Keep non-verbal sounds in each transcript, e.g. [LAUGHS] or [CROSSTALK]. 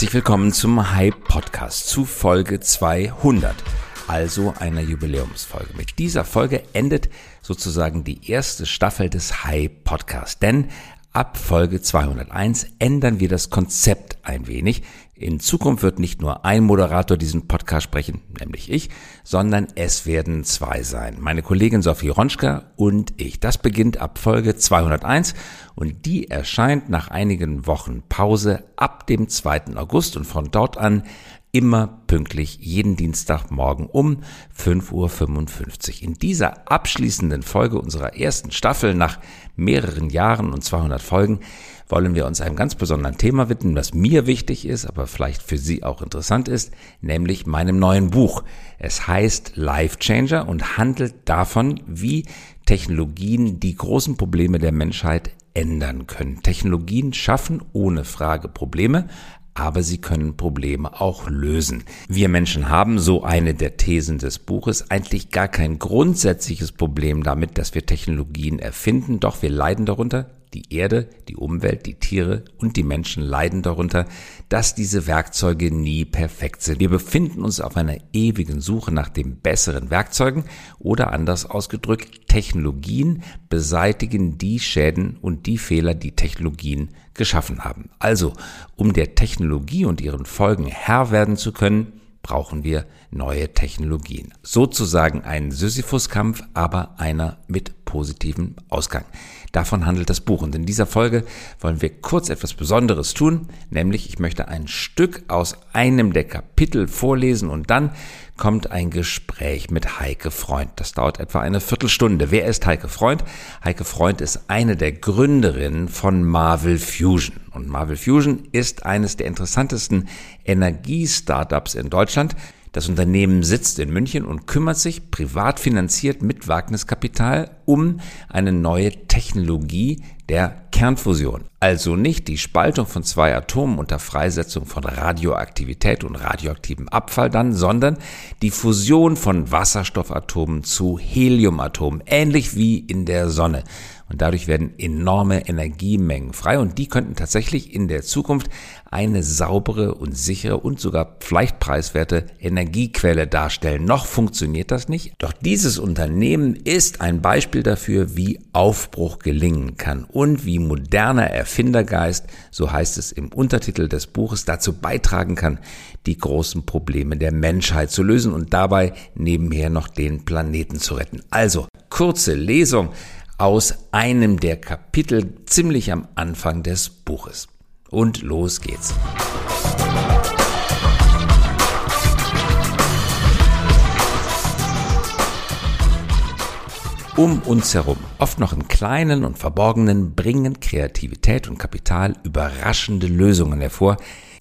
Herzlich willkommen zum Hype Podcast zu Folge 200, also einer Jubiläumsfolge. Mit dieser Folge endet sozusagen die erste Staffel des Hype Podcasts, denn ab Folge 201 ändern wir das Konzept ein wenig. In Zukunft wird nicht nur ein Moderator diesen Podcast sprechen, nämlich ich, sondern es werden zwei sein. Meine Kollegin Sophie Ronschka und ich. Das beginnt ab Folge 201 und die erscheint nach einigen Wochen Pause ab dem 2. August und von dort an immer pünktlich jeden Dienstagmorgen um 5.55 Uhr. In dieser abschließenden Folge unserer ersten Staffel nach mehreren Jahren und 200 Folgen wollen wir uns einem ganz besonderen Thema widmen, das mir wichtig ist, aber vielleicht für Sie auch interessant ist, nämlich meinem neuen Buch. Es heißt Life Changer und handelt davon, wie Technologien die großen Probleme der Menschheit ändern können. Technologien schaffen ohne Frage Probleme, aber sie können Probleme auch lösen. Wir Menschen haben, so eine der Thesen des Buches, eigentlich gar kein grundsätzliches Problem damit, dass wir Technologien erfinden, doch wir leiden darunter, die Erde, die Umwelt, die Tiere und die Menschen leiden darunter, dass diese Werkzeuge nie perfekt sind. Wir befinden uns auf einer ewigen Suche nach den besseren Werkzeugen oder anders ausgedrückt, Technologien beseitigen die Schäden und die Fehler, die Technologien geschaffen haben. Also, um der Technologie und ihren Folgen Herr werden zu können, brauchen wir neue Technologien. Sozusagen ein Sisyphus-Kampf, aber einer mit positivem Ausgang. Davon handelt das Buch. Und in dieser Folge wollen wir kurz etwas Besonderes tun, nämlich ich möchte ein Stück aus einem der Kapitel vorlesen und dann kommt ein Gespräch mit Heike Freund. Das dauert etwa eine Viertelstunde. Wer ist Heike Freund? Heike Freund ist eine der Gründerinnen von Marvel Fusion. Und Marvel Fusion ist eines der interessantesten Energiestartups in Deutschland. Das Unternehmen sitzt in München und kümmert sich privat finanziert mit Wagniskapital um eine neue Technologie der Kernfusion. Also nicht die Spaltung von zwei Atomen unter Freisetzung von Radioaktivität und radioaktivem Abfall dann, sondern die Fusion von Wasserstoffatomen zu Heliumatomen, ähnlich wie in der Sonne. Und dadurch werden enorme Energiemengen frei und die könnten tatsächlich in der Zukunft eine saubere und sichere und sogar vielleicht preiswerte Energiequelle darstellen. Noch funktioniert das nicht. Doch dieses Unternehmen ist ein Beispiel dafür, wie Aufbruch gelingen kann und wie moderner Erfindergeist, so heißt es im Untertitel des Buches, dazu beitragen kann, die großen Probleme der Menschheit zu lösen und dabei nebenher noch den Planeten zu retten. Also, kurze Lesung aus einem der Kapitel ziemlich am Anfang des Buches. Und los geht's. Um uns herum, oft noch im Kleinen und Verborgenen, bringen Kreativität und Kapital überraschende Lösungen hervor,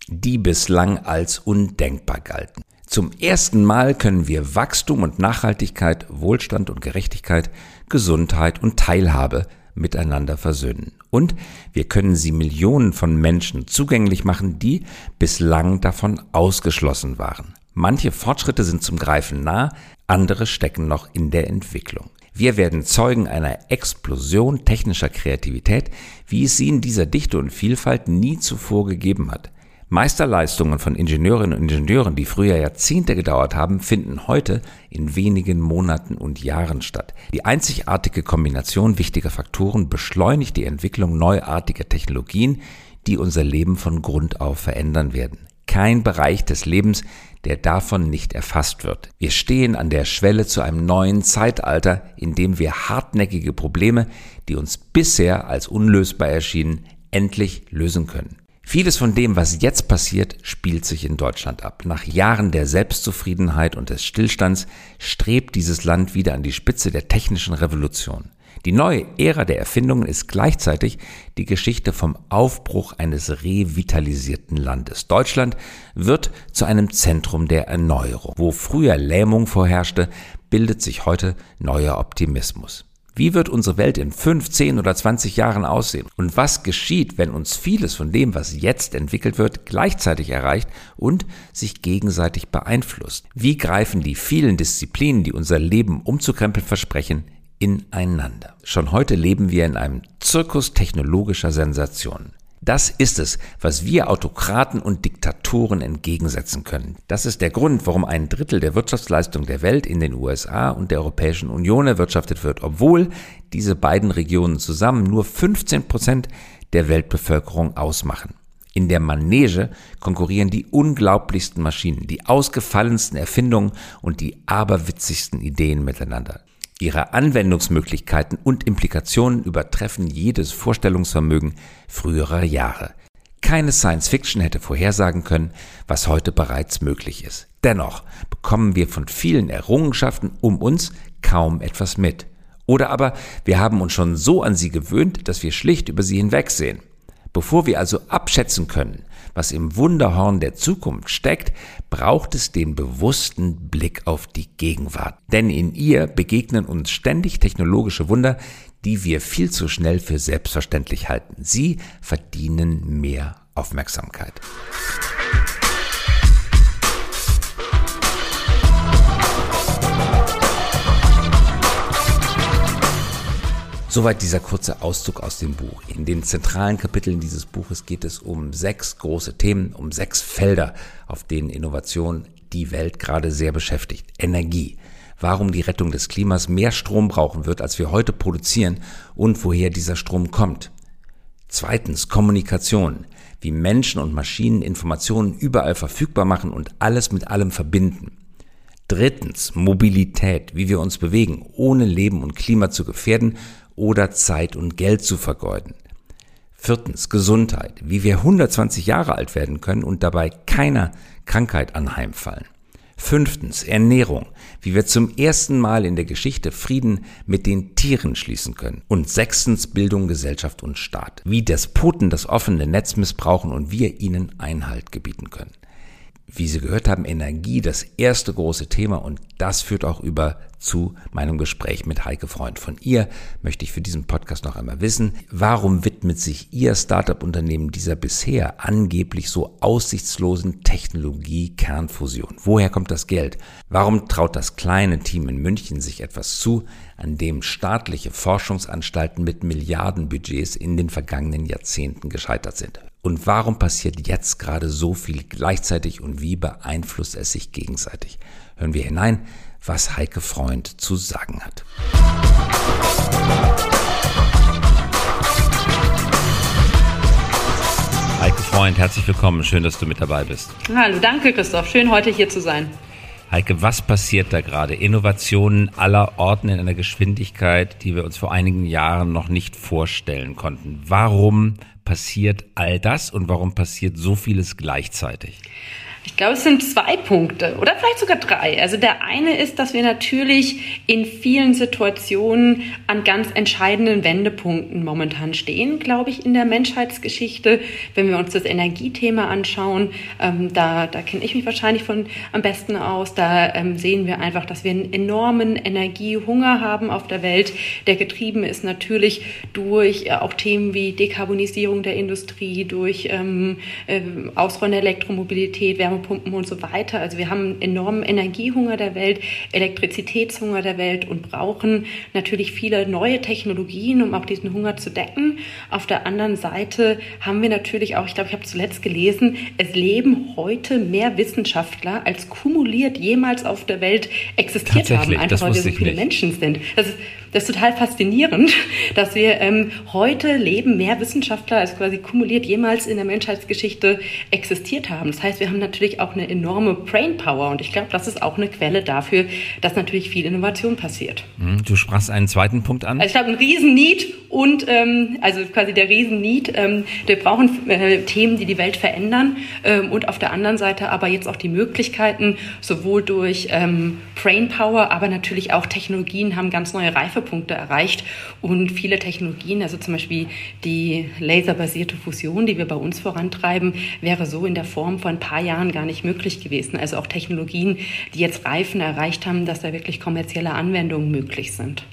die bislang als undenkbar galten. Zum ersten Mal können wir Wachstum und Nachhaltigkeit, Wohlstand und Gerechtigkeit, Gesundheit und Teilhabe miteinander versöhnen. Und wir können sie Millionen von Menschen zugänglich machen, die bislang davon ausgeschlossen waren. Manche Fortschritte sind zum Greifen nah, andere stecken noch in der Entwicklung. Wir werden Zeugen einer Explosion technischer Kreativität, wie es sie in dieser Dichte und Vielfalt nie zuvor gegeben hat. Meisterleistungen von Ingenieurinnen und Ingenieuren, die früher Jahrzehnte gedauert haben, finden heute in wenigen Monaten und Jahren statt. Die einzigartige Kombination wichtiger Faktoren beschleunigt die Entwicklung neuartiger Technologien, die unser Leben von Grund auf verändern werden. Kein Bereich des Lebens, der davon nicht erfasst wird. Wir stehen an der Schwelle zu einem neuen Zeitalter, in dem wir hartnäckige Probleme, die uns bisher als unlösbar erschienen, endlich lösen können. Vieles von dem, was jetzt passiert, spielt sich in Deutschland ab. Nach Jahren der Selbstzufriedenheit und des Stillstands strebt dieses Land wieder an die Spitze der technischen Revolution. Die neue Ära der Erfindungen ist gleichzeitig die Geschichte vom Aufbruch eines revitalisierten Landes. Deutschland wird zu einem Zentrum der Erneuerung. Wo früher Lähmung vorherrschte, bildet sich heute neuer Optimismus. Wie wird unsere Welt in 5, 10 oder 20 Jahren aussehen? Und was geschieht, wenn uns vieles von dem, was jetzt entwickelt wird, gleichzeitig erreicht und sich gegenseitig beeinflusst? Wie greifen die vielen Disziplinen, die unser Leben umzukrempeln versprechen, ineinander? Schon heute leben wir in einem Zirkus technologischer Sensationen. Das ist es, was wir Autokraten und Diktatoren entgegensetzen können. Das ist der Grund, warum ein Drittel der Wirtschaftsleistung der Welt in den USA und der Europäischen Union erwirtschaftet wird, obwohl diese beiden Regionen zusammen nur 15 Prozent der Weltbevölkerung ausmachen. In der Manege konkurrieren die unglaublichsten Maschinen, die ausgefallensten Erfindungen und die aberwitzigsten Ideen miteinander. Ihre Anwendungsmöglichkeiten und Implikationen übertreffen jedes Vorstellungsvermögen früherer Jahre. Keine Science Fiction hätte vorhersagen können, was heute bereits möglich ist. Dennoch bekommen wir von vielen Errungenschaften um uns kaum etwas mit. Oder aber wir haben uns schon so an sie gewöhnt, dass wir schlicht über sie hinwegsehen. Bevor wir also abschätzen können, was im Wunderhorn der Zukunft steckt, braucht es den bewussten Blick auf die Gegenwart. Denn in ihr begegnen uns ständig technologische Wunder, die wir viel zu schnell für selbstverständlich halten. Sie verdienen mehr Aufmerksamkeit. Soweit dieser kurze Auszug aus dem Buch. In den zentralen Kapiteln dieses Buches geht es um sechs große Themen, um sechs Felder, auf denen Innovation die Welt gerade sehr beschäftigt. Energie. Warum die Rettung des Klimas mehr Strom brauchen wird, als wir heute produzieren und woher dieser Strom kommt. Zweitens Kommunikation. Wie Menschen und Maschinen Informationen überall verfügbar machen und alles mit allem verbinden. Drittens Mobilität, wie wir uns bewegen, ohne Leben und Klima zu gefährden oder Zeit und Geld zu vergeuden. Viertens, Gesundheit, wie wir 120 Jahre alt werden können und dabei keiner Krankheit anheimfallen. Fünftens, Ernährung, wie wir zum ersten Mal in der Geschichte Frieden mit den Tieren schließen können. Und sechstens, Bildung, Gesellschaft und Staat, wie Despoten das offene Netz missbrauchen und wir ihnen Einhalt gebieten können wie Sie gehört haben, Energie das erste große Thema und das führt auch über zu meinem Gespräch mit Heike Freund. Von ihr möchte ich für diesen Podcast noch einmal wissen, warum widmet sich Ihr Startup-Unternehmen dieser bisher angeblich so aussichtslosen Technologie Kernfusion? Woher kommt das Geld? Warum traut das kleine Team in München sich etwas zu, an dem staatliche Forschungsanstalten mit Milliardenbudgets in den vergangenen Jahrzehnten gescheitert sind? Und warum passiert jetzt gerade so viel gleichzeitig und wie beeinflusst es sich gegenseitig? Hören wir hinein, was Heike Freund zu sagen hat. Heike Freund, herzlich willkommen. Schön, dass du mit dabei bist. Hallo, danke Christoph. Schön, heute hier zu sein. Heike, was passiert da gerade? Innovationen aller Orten in einer Geschwindigkeit, die wir uns vor einigen Jahren noch nicht vorstellen konnten. Warum passiert all das und warum passiert so vieles gleichzeitig? Ich glaube, es sind zwei Punkte oder vielleicht sogar drei. Also der eine ist, dass wir natürlich in vielen Situationen an ganz entscheidenden Wendepunkten momentan stehen, glaube ich, in der Menschheitsgeschichte. Wenn wir uns das Energiethema anschauen, ähm, da, da kenne ich mich wahrscheinlich von am besten aus. Da ähm, sehen wir einfach, dass wir einen enormen Energiehunger haben auf der Welt, der getrieben ist natürlich durch äh, auch Themen wie Dekarbonisierung der Industrie, durch ähm, äh, Ausrollen der Elektromobilität, Wärmepumpen und so weiter. Also wir haben einen enormen Energiehunger der Welt, Elektrizitätshunger der Welt und brauchen natürlich viele neue Technologien, um auch diesen Hunger zu decken. Auf der anderen Seite haben wir natürlich auch, ich glaube, ich habe zuletzt gelesen, es leben heute mehr Wissenschaftler, als kumuliert jemals auf der Welt existiert haben, einfach weil wir so viele nicht. Menschen sind. Das ist das ist total faszinierend, [LAUGHS] dass wir ähm, heute leben mehr Wissenschaftler als quasi kumuliert jemals in der Menschheitsgeschichte existiert haben. Das heißt, wir haben natürlich auch eine enorme Brainpower und ich glaube, das ist auch eine Quelle dafür, dass natürlich viel Innovation passiert. Hm, du sprachst einen zweiten Punkt an. Also ich glaube, ein Riesen-Need und ähm, also quasi der Riesen-Need. Ähm, wir brauchen äh, Themen, die die Welt verändern ähm, und auf der anderen Seite aber jetzt auch die Möglichkeiten, sowohl durch ähm, Brainpower, aber natürlich auch Technologien haben ganz neue Reife Treffpunkte erreicht und viele Technologien, also zum Beispiel die laserbasierte Fusion, die wir bei uns vorantreiben, wäre so in der Form vor ein paar Jahren gar nicht möglich gewesen. Also auch Technologien, die jetzt Reifen erreicht haben, dass da wirklich kommerzielle Anwendungen möglich sind.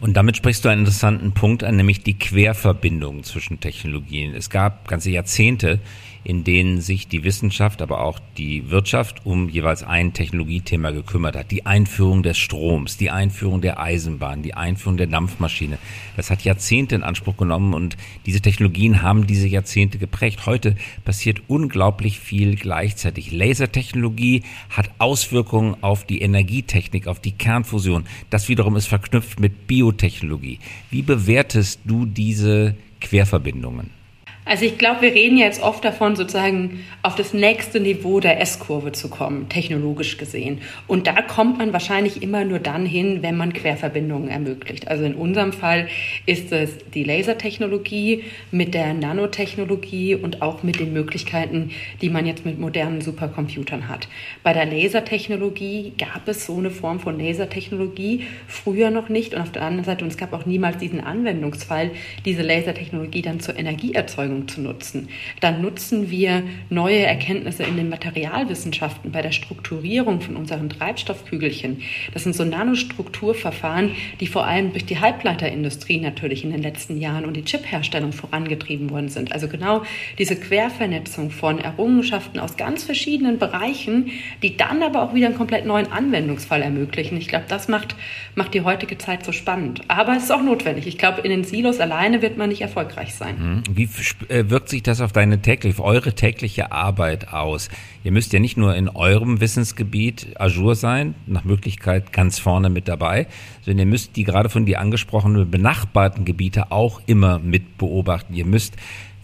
Und damit sprichst du einen interessanten Punkt an, nämlich die Querverbindung zwischen Technologien. Es gab ganze Jahrzehnte, in denen sich die Wissenschaft, aber auch die Wirtschaft um jeweils ein Technologiethema gekümmert hat. Die Einführung des Stroms, die Einführung der Eisenbahn, die Einführung der Dampfmaschine. Das hat Jahrzehnte in Anspruch genommen und diese Technologien haben diese Jahrzehnte geprägt. Heute passiert unglaublich viel gleichzeitig. Lasertechnologie hat Auswirkungen auf die Energietechnik, auf die Kernfusion. Das wiederum ist verknüpft mit Biotechnologie. Wie bewertest du diese Querverbindungen? Also ich glaube, wir reden jetzt oft davon, sozusagen auf das nächste Niveau der S-Kurve zu kommen, technologisch gesehen. Und da kommt man wahrscheinlich immer nur dann hin, wenn man Querverbindungen ermöglicht. Also in unserem Fall ist es die Lasertechnologie mit der Nanotechnologie und auch mit den Möglichkeiten, die man jetzt mit modernen Supercomputern hat. Bei der Lasertechnologie gab es so eine Form von Lasertechnologie früher noch nicht. Und auf der anderen Seite, und es gab auch niemals diesen Anwendungsfall, diese Lasertechnologie dann zur Energieerzeugung Erzeugung zu nutzen. Dann nutzen wir neue Erkenntnisse in den Materialwissenschaften bei der Strukturierung von unseren Treibstoffkügelchen. Das sind so Nanostrukturverfahren, die vor allem durch die Halbleiterindustrie natürlich in den letzten Jahren und die Chipherstellung vorangetrieben worden sind. Also genau diese Quervernetzung von Errungenschaften aus ganz verschiedenen Bereichen, die dann aber auch wieder einen komplett neuen Anwendungsfall ermöglichen. Ich glaube, das macht, macht die heutige Zeit so spannend. Aber es ist auch notwendig. Ich glaube, in den Silos alleine wird man nicht erfolgreich sein. Mhm. Wie wirkt sich das auf deine tägliche, auf eure tägliche Arbeit aus? Ihr müsst ja nicht nur in eurem Wissensgebiet Azure sein, nach Möglichkeit ganz vorne mit dabei, sondern ihr müsst die gerade von dir angesprochenen benachbarten Gebiete auch immer mit beobachten. Ihr müsst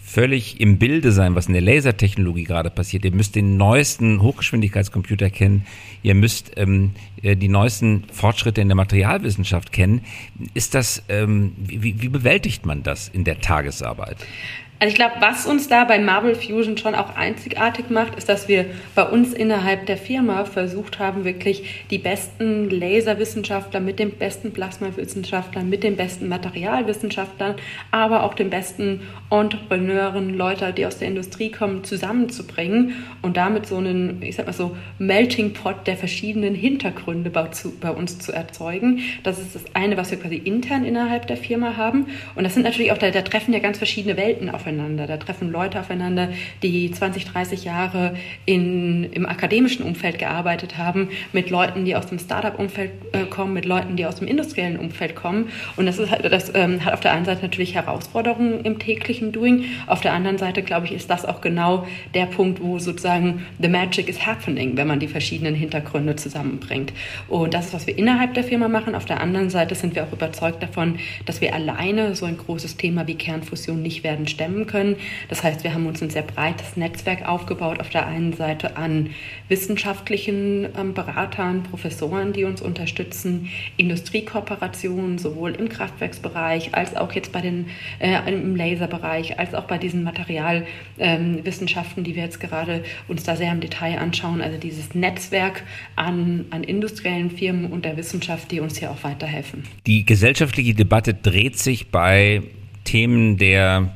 völlig im Bilde sein, was in der Lasertechnologie gerade passiert. Ihr müsst den neuesten Hochgeschwindigkeitscomputer kennen. Ihr müsst ähm, äh, die neuesten Fortschritte in der Materialwissenschaft kennen. Ist das, ähm, wie, wie bewältigt man das in der Tagesarbeit? Also ich glaube, was uns da bei Marble Fusion schon auch einzigartig macht, ist, dass wir bei uns innerhalb der Firma versucht haben, wirklich die besten Laserwissenschaftler mit den besten Plasmawissenschaftlern, mit den besten Materialwissenschaftlern, aber auch den besten Entrepreneuren, Leute, die aus der Industrie kommen, zusammenzubringen und damit so einen, ich sag mal so, Melting Pot der verschiedenen Hintergründe bei, zu, bei uns zu erzeugen. Das ist das eine, was wir quasi intern innerhalb der Firma haben. Und das sind natürlich auch, da, da treffen ja ganz verschiedene Welten auf aufeinander. Da treffen Leute aufeinander, die 20, 30 Jahre in, im akademischen Umfeld gearbeitet haben, mit Leuten, die aus dem Startup-Umfeld äh, kommen, mit Leuten, die aus dem industriellen Umfeld kommen. Und das, ist, halt, das ähm, hat auf der einen Seite natürlich Herausforderungen im täglichen Doing. Auf der anderen Seite, glaube ich, ist das auch genau der Punkt, wo sozusagen the magic is happening, wenn man die verschiedenen Hintergründe zusammenbringt. Und das ist, was wir innerhalb der Firma machen. Auf der anderen Seite sind wir auch überzeugt davon, dass wir alleine so ein großes Thema wie Kernfusion nicht werden stemmen stemmen können. Das heißt, wir haben uns ein sehr breites Netzwerk aufgebaut, auf der einen Seite an wissenschaftlichen ähm, Beratern, Professoren, die uns unterstützen, Industriekooperationen sowohl im Kraftwerksbereich als auch jetzt bei den, äh, im Laserbereich, als auch bei diesen Materialwissenschaften, ähm, die wir jetzt gerade uns da sehr im Detail anschauen. Also dieses Netzwerk an, an industriellen Firmen und der Wissenschaft, die uns hier auch weiterhelfen. Die gesellschaftliche Debatte dreht sich bei Themen der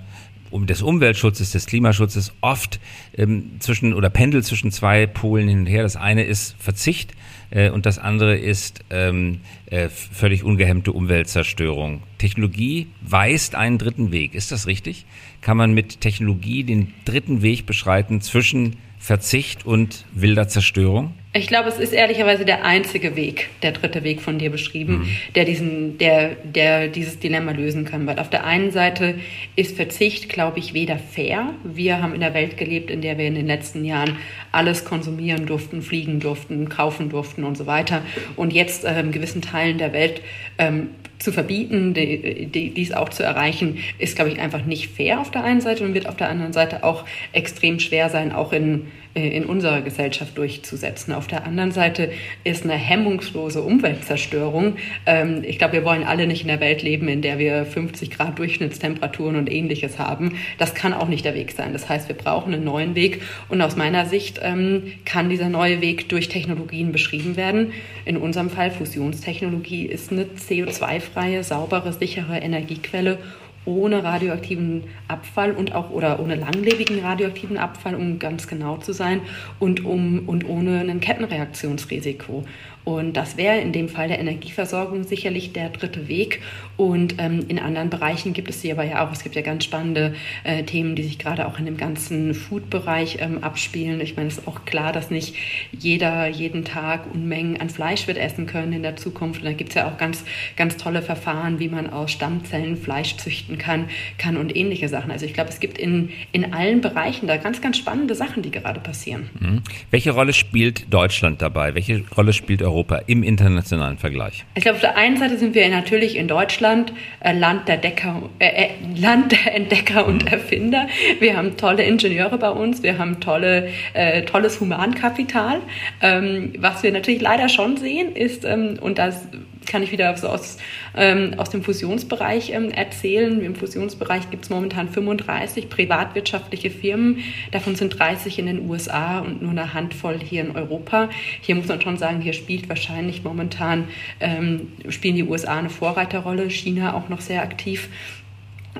um des Umweltschutzes, des Klimaschutzes oft ähm, zwischen oder pendelt zwischen zwei Polen hin und her. Das eine ist Verzicht äh, und das andere ist ähm, äh, völlig ungehemmte Umweltzerstörung. Technologie weist einen dritten Weg. Ist das richtig? Kann man mit Technologie den dritten Weg beschreiten zwischen Verzicht und wilder Zerstörung? Ich glaube, es ist ehrlicherweise der einzige Weg, der dritte Weg von dir beschrieben, mhm. der diesen, der, der dieses Dilemma lösen kann. Weil auf der einen Seite ist Verzicht, glaube ich, weder fair. Wir haben in der Welt gelebt, in der wir in den letzten Jahren alles konsumieren durften, fliegen durften, kaufen durften und so weiter. Und jetzt äh, in gewissen Teilen der Welt ähm, zu verbieten, die, die, dies auch zu erreichen, ist, glaube ich, einfach nicht fair auf der einen Seite und wird auf der anderen Seite auch extrem schwer sein, auch in, in unserer Gesellschaft durchzusetzen. Auf der anderen Seite ist eine hemmungslose Umweltzerstörung. Ähm, ich glaube, wir wollen alle nicht in der Welt leben, in der wir 50 Grad Durchschnittstemperaturen und ähnliches haben. Das kann auch nicht der Weg sein. Das heißt, wir brauchen einen neuen Weg und aus meiner Sicht ähm, kann dieser neue Weg durch Technologien beschrieben werden. In unserem Fall Fusionstechnologie ist eine CO2 emissionsfreie, saubere, sichere Energiequelle ohne radioaktiven Abfall und auch oder ohne langlebigen radioaktiven Abfall, um ganz genau zu sein, und um und ohne ein Kettenreaktionsrisiko. Und das wäre in dem Fall der Energieversorgung sicherlich der dritte Weg. Und ähm, in anderen Bereichen gibt es sie aber ja auch. Es gibt ja ganz spannende äh, Themen, die sich gerade auch in dem ganzen Food-Bereich ähm, abspielen. Ich meine, es ist auch klar, dass nicht jeder jeden Tag Unmengen an Fleisch wird essen können in der Zukunft. Und da gibt es ja auch ganz, ganz tolle Verfahren, wie man aus Stammzellen Fleisch züchten kann, kann und ähnliche Sachen. Also ich glaube, es gibt in, in allen Bereichen da ganz, ganz spannende Sachen, die gerade passieren. Mhm. Welche Rolle spielt Deutschland dabei? Welche Rolle spielt Europa im internationalen Vergleich? Ich glaube, auf der einen Seite sind wir natürlich in Deutschland äh, Land, der Decker, äh, äh Land der Entdecker und mhm. Erfinder. Wir haben tolle Ingenieure bei uns, wir haben tolle, äh, tolles Humankapital. Ähm, was wir natürlich leider schon sehen, ist, ähm, und das kann ich wieder so aus, ähm, aus dem Fusionsbereich ähm, erzählen. Im Fusionsbereich gibt es momentan 35 privatwirtschaftliche Firmen. Davon sind 30 in den USA und nur eine Handvoll hier in Europa. Hier muss man schon sagen, hier spielt wahrscheinlich momentan, ähm, spielen die USA eine Vorreiterrolle, China auch noch sehr aktiv.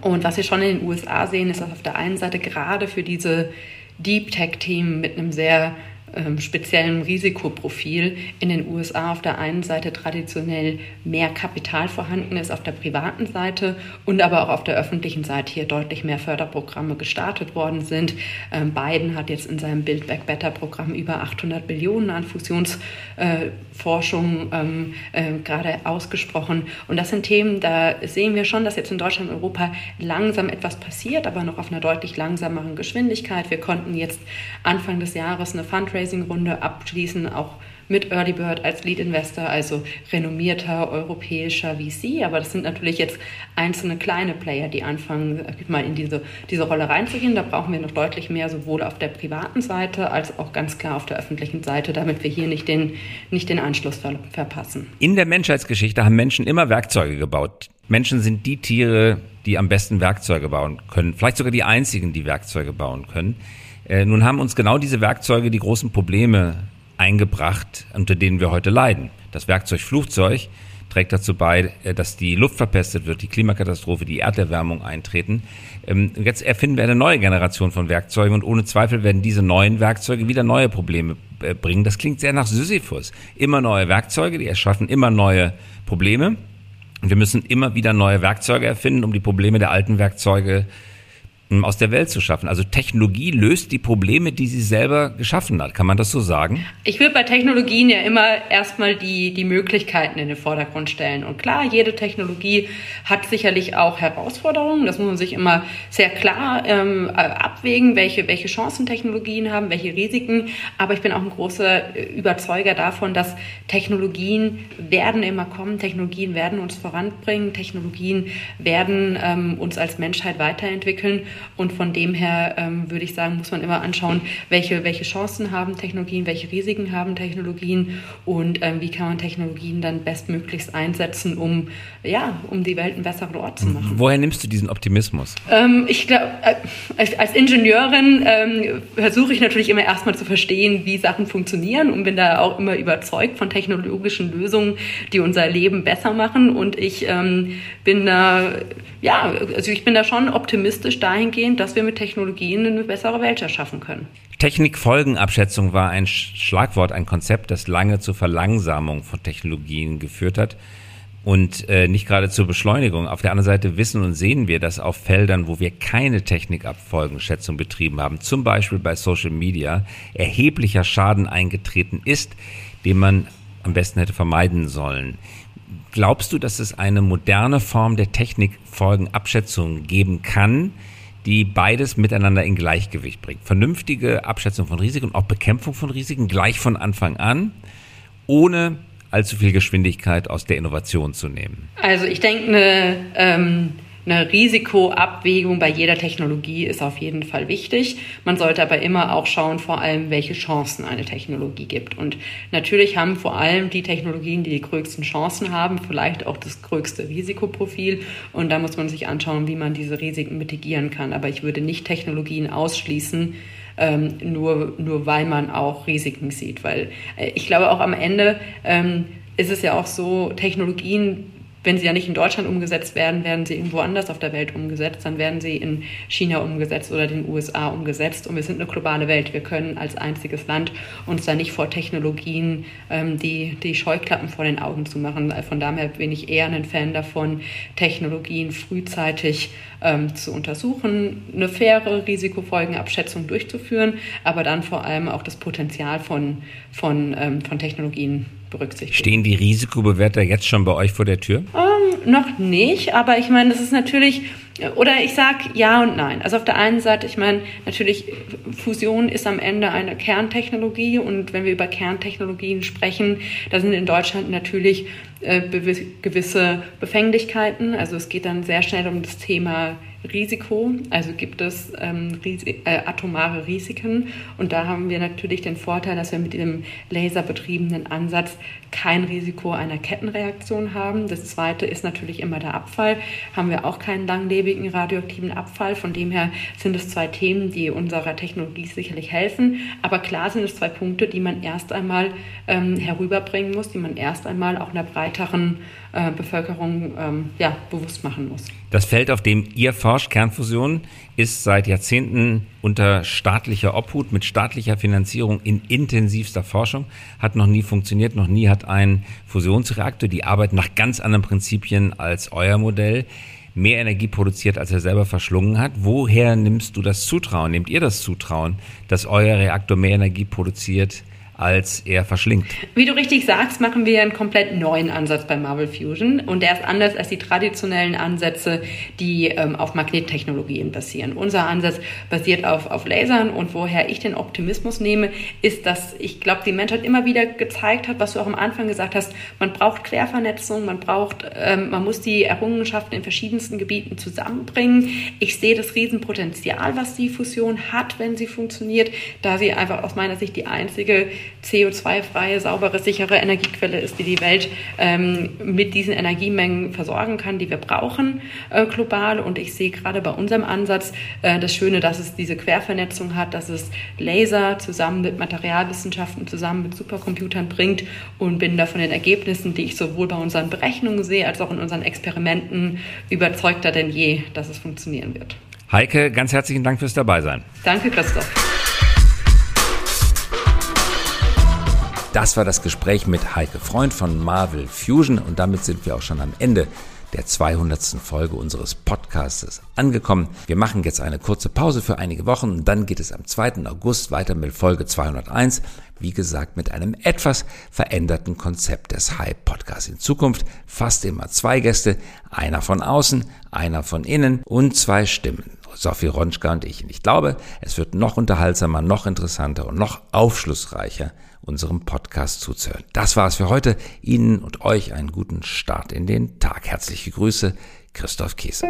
Und was wir schon in den USA sehen, ist, dass auf der einen Seite gerade für diese Deep Tech-Themen mit einem sehr ähm, speziellem Risikoprofil in den USA auf der einen Seite traditionell mehr Kapital vorhanden ist auf der privaten Seite und aber auch auf der öffentlichen Seite hier deutlich mehr Förderprogramme gestartet worden sind. Ähm, Biden hat jetzt in seinem Build Back Better Programm über 800 Billionen an Fusionsforschung ähm, äh, gerade ausgesprochen. Und das sind Themen, da sehen wir schon, dass jetzt in Deutschland und Europa langsam etwas passiert, aber noch auf einer deutlich langsameren Geschwindigkeit. Wir konnten jetzt Anfang des Jahres eine Fundraising Fundraising-Runde abschließen, auch mit Early Bird als Lead Investor, also renommierter europäischer VC. Aber das sind natürlich jetzt einzelne kleine Player, die anfangen, mal in diese, diese Rolle reinzugehen. Da brauchen wir noch deutlich mehr, sowohl auf der privaten Seite als auch ganz klar auf der öffentlichen Seite, damit wir hier nicht den, nicht den Anschluss ver verpassen. In der Menschheitsgeschichte haben Menschen immer Werkzeuge gebaut. Menschen sind die Tiere, die am besten Werkzeuge bauen können. Vielleicht sogar die einzigen, die Werkzeuge bauen können. Äh, nun haben uns genau diese Werkzeuge die großen Probleme eingebracht, unter denen wir heute leiden. Das Werkzeug Flugzeug trägt dazu bei, äh, dass die Luft verpestet wird, die Klimakatastrophe, die Erderwärmung eintreten. Ähm, jetzt erfinden wir eine neue Generation von Werkzeugen und ohne Zweifel werden diese neuen Werkzeuge wieder neue Probleme äh, bringen. Das klingt sehr nach Sisyphus. Immer neue Werkzeuge, die erschaffen immer neue Probleme. Und wir müssen immer wieder neue Werkzeuge erfinden, um die Probleme der alten Werkzeuge aus der Welt zu schaffen. Also Technologie löst die Probleme, die sie selber geschaffen hat. Kann man das so sagen? Ich würde bei Technologien ja immer erstmal die, die Möglichkeiten in den Vordergrund stellen. Und klar, jede Technologie hat sicherlich auch Herausforderungen. Das muss man sich immer sehr klar ähm, abwägen, welche, welche Chancen Technologien haben, welche Risiken. Aber ich bin auch ein großer äh, Überzeuger davon, dass Technologien werden immer kommen, Technologien werden uns voranbringen, Technologien werden ähm, uns als Menschheit weiterentwickeln. Und von dem her ähm, würde ich sagen, muss man immer anschauen, welche, welche Chancen haben Technologien, welche Risiken haben Technologien und ähm, wie kann man Technologien dann bestmöglichst einsetzen, um, ja, um die Welt einen besseren Ort zu machen. Woher nimmst du diesen Optimismus? Ähm, ich glaube, äh, als, als, Ingenieurin ähm, versuche ich natürlich immer erstmal zu verstehen, wie Sachen funktionieren und bin da auch immer überzeugt von technologischen Lösungen, die unser Leben besser machen. Und ich ähm, bin da, ja, also ich bin da schon optimistisch dahin dahingehend, dass wir mit Technologien eine bessere Welt erschaffen können. Technikfolgenabschätzung war ein Schlagwort, ein Konzept, das lange zur Verlangsamung von Technologien geführt hat und äh, nicht gerade zur Beschleunigung. Auf der anderen Seite wissen und sehen wir, dass auf Feldern, wo wir keine Technikabfolgenschätzung betrieben haben, zum Beispiel bei Social Media, erheblicher Schaden eingetreten ist, den man am besten hätte vermeiden sollen. Glaubst du, dass es eine moderne Form der Technikfolgenabschätzung geben kann, die beides miteinander in Gleichgewicht bringt. Vernünftige Abschätzung von Risiken und auch Bekämpfung von Risiken gleich von Anfang an, ohne allzu viel Geschwindigkeit aus der Innovation zu nehmen. Also ich denke, eine ähm eine Risikoabwägung bei jeder Technologie ist auf jeden Fall wichtig. Man sollte aber immer auch schauen, vor allem, welche Chancen eine Technologie gibt. Und natürlich haben vor allem die Technologien, die die größten Chancen haben, vielleicht auch das größte Risikoprofil. Und da muss man sich anschauen, wie man diese Risiken mitigieren kann. Aber ich würde nicht Technologien ausschließen, ähm, nur, nur weil man auch Risiken sieht. Weil äh, ich glaube auch am Ende ähm, ist es ja auch so, Technologien wenn sie ja nicht in Deutschland umgesetzt werden, werden sie irgendwo anders auf der Welt umgesetzt. Dann werden sie in China umgesetzt oder den USA umgesetzt. Und wir sind eine globale Welt. Wir können als einziges Land uns da nicht vor Technologien ähm, die, die Scheuklappen vor den Augen zu machen. Von daher bin ich eher ein Fan davon, Technologien frühzeitig ähm, zu untersuchen, eine faire Risikofolgenabschätzung durchzuführen, aber dann vor allem auch das Potenzial von, von, ähm, von Technologien berücksichtigen. Stehen die Risikobewerter jetzt schon bei euch vor der Tür? Ähm, noch nicht, aber ich meine, das ist natürlich, oder ich sage ja und nein. Also auf der einen Seite, ich meine, natürlich, Fusion ist am Ende eine Kerntechnologie und wenn wir über Kerntechnologien sprechen, da sind in Deutschland natürlich äh, gewisse Befänglichkeiten. Also es geht dann sehr schnell um das Thema Risiko, also gibt es ähm, Risi äh, atomare Risiken. Und da haben wir natürlich den Vorteil, dass wir mit dem laserbetriebenen Ansatz kein Risiko einer Kettenreaktion haben. Das zweite ist natürlich immer der Abfall. Haben wir auch keinen langlebigen radioaktiven Abfall. Von dem her sind es zwei Themen, die unserer Technologie sicherlich helfen. Aber klar sind es zwei Punkte, die man erst einmal ähm, herüberbringen muss, die man erst einmal auch einer breiteren äh, Bevölkerung ähm, ja, bewusst machen muss. Das Feld, auf dem ihr forscht, Kernfusion, ist seit Jahrzehnten unter staatlicher Obhut mit staatlicher Finanzierung in intensivster Forschung, hat noch nie funktioniert, noch nie hat ein Fusionsreaktor, die arbeitet nach ganz anderen Prinzipien als euer Modell, mehr Energie produziert, als er selber verschlungen hat. Woher nimmst du das Zutrauen? Nehmt ihr das Zutrauen, dass euer Reaktor mehr Energie produziert als er verschlingt. Wie du richtig sagst, machen wir einen komplett neuen Ansatz bei Marvel Fusion und der ist anders als die traditionellen Ansätze, die ähm, auf Magnettechnologien basieren. Unser Ansatz basiert auf, auf Lasern und woher ich den Optimismus nehme, ist, dass ich glaube, die Menschheit immer wieder gezeigt hat, was du auch am Anfang gesagt hast, man braucht Quervernetzung, man braucht, ähm, man muss die Errungenschaften in verschiedensten Gebieten zusammenbringen. Ich sehe das Riesenpotenzial, was die Fusion hat, wenn sie funktioniert, da sie einfach aus meiner Sicht die einzige CO2-freie, saubere, sichere Energiequelle ist, die die Welt ähm, mit diesen Energiemengen versorgen kann, die wir brauchen äh, global. Und ich sehe gerade bei unserem Ansatz äh, das Schöne, dass es diese Quervernetzung hat, dass es Laser zusammen mit Materialwissenschaften, zusammen mit Supercomputern bringt und bin da von den Ergebnissen, die ich sowohl bei unseren Berechnungen sehe, als auch in unseren Experimenten überzeugter denn je, dass es funktionieren wird. Heike, ganz herzlichen Dank fürs Dabeisein. Danke, Christoph. Das war das Gespräch mit Heike Freund von Marvel Fusion und damit sind wir auch schon am Ende der 200. Folge unseres Podcasts angekommen. Wir machen jetzt eine kurze Pause für einige Wochen und dann geht es am 2. August weiter mit Folge 201. Wie gesagt, mit einem etwas veränderten Konzept des Hype Podcasts. In Zukunft fast immer zwei Gäste, einer von außen, einer von innen und zwei Stimmen. Sophie Ronschka und ich. Und ich glaube, es wird noch unterhaltsamer, noch interessanter und noch aufschlussreicher unserem Podcast zuzuhören. Das war's für heute. Ihnen und euch einen guten Start in den Tag. Herzliche Grüße, Christoph Käse.